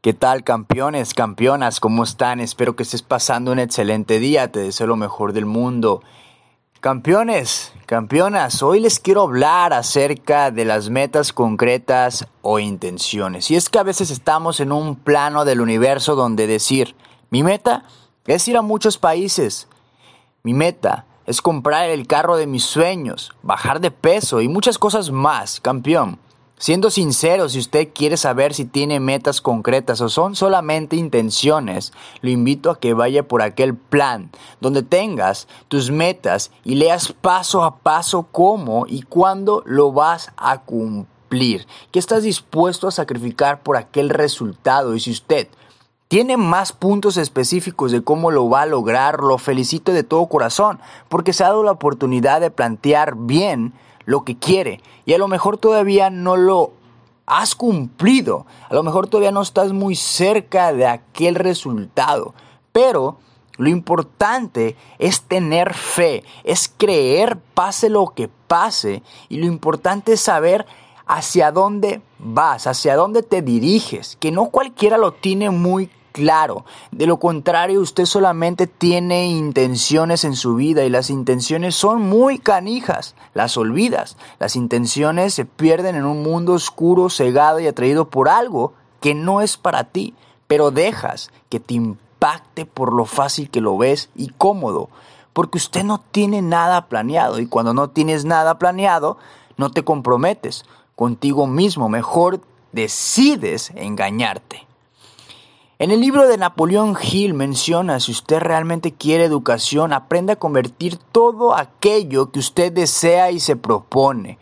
¿Qué tal campeones, campeonas? ¿Cómo están? Espero que estés pasando un excelente día. Te deseo lo mejor del mundo. Campeones, campeonas, hoy les quiero hablar acerca de las metas concretas o intenciones. Y es que a veces estamos en un plano del universo donde decir, mi meta es ir a muchos países. Mi meta es comprar el carro de mis sueños, bajar de peso y muchas cosas más, campeón. Siendo sincero, si usted quiere saber si tiene metas concretas o son solamente intenciones, lo invito a que vaya por aquel plan donde tengas tus metas y leas paso a paso cómo y cuándo lo vas a cumplir. ¿Qué estás dispuesto a sacrificar por aquel resultado? Y si usted tiene más puntos específicos de cómo lo va a lograr, lo felicito de todo corazón, porque se ha dado la oportunidad de plantear bien lo que quiere. Y a lo mejor todavía no lo has cumplido, a lo mejor todavía no estás muy cerca de aquel resultado, pero lo importante es tener fe, es creer pase lo que pase. Y lo importante es saber hacia dónde vas, hacia dónde te diriges, que no cualquiera lo tiene muy claro. De lo contrario, usted solamente tiene intenciones en su vida y las intenciones son muy canijas. Las olvidas. Las intenciones se pierden en un mundo oscuro, cegado y atraído por algo que no es para ti, pero dejas que te impacte por lo fácil que lo ves y cómodo. Porque usted no tiene nada planeado y cuando no tienes nada planeado, no te comprometes contigo mismo. Mejor decides engañarte. En el libro de Napoleón Hill menciona, si usted realmente quiere educación, aprenda a convertir todo aquello que usted desea y se propone.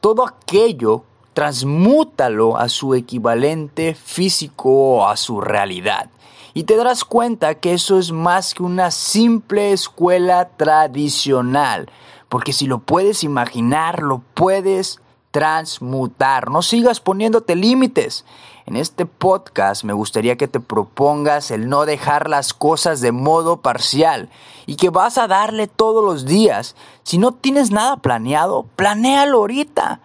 Todo aquello, transmútalo a su equivalente físico o a su realidad. Y te darás cuenta que eso es más que una simple escuela tradicional. Porque si lo puedes imaginar, lo puedes transmutar. No sigas poniéndote límites. En este podcast me gustaría que te propongas el no dejar las cosas de modo parcial y que vas a darle todos los días. Si no tienes nada planeado, planéalo ahorita.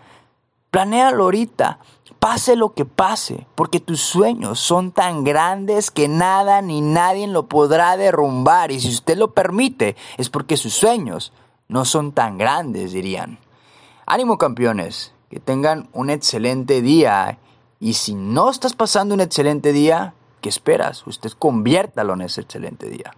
Planéalo ahorita. Pase lo que pase, porque tus sueños son tan grandes que nada ni nadie lo podrá derrumbar. Y si usted lo permite, es porque sus sueños no son tan grandes, dirían. Ánimo campeones, que tengan un excelente día. Y si no estás pasando un excelente día, ¿qué esperas? Usted conviértalo en ese excelente día.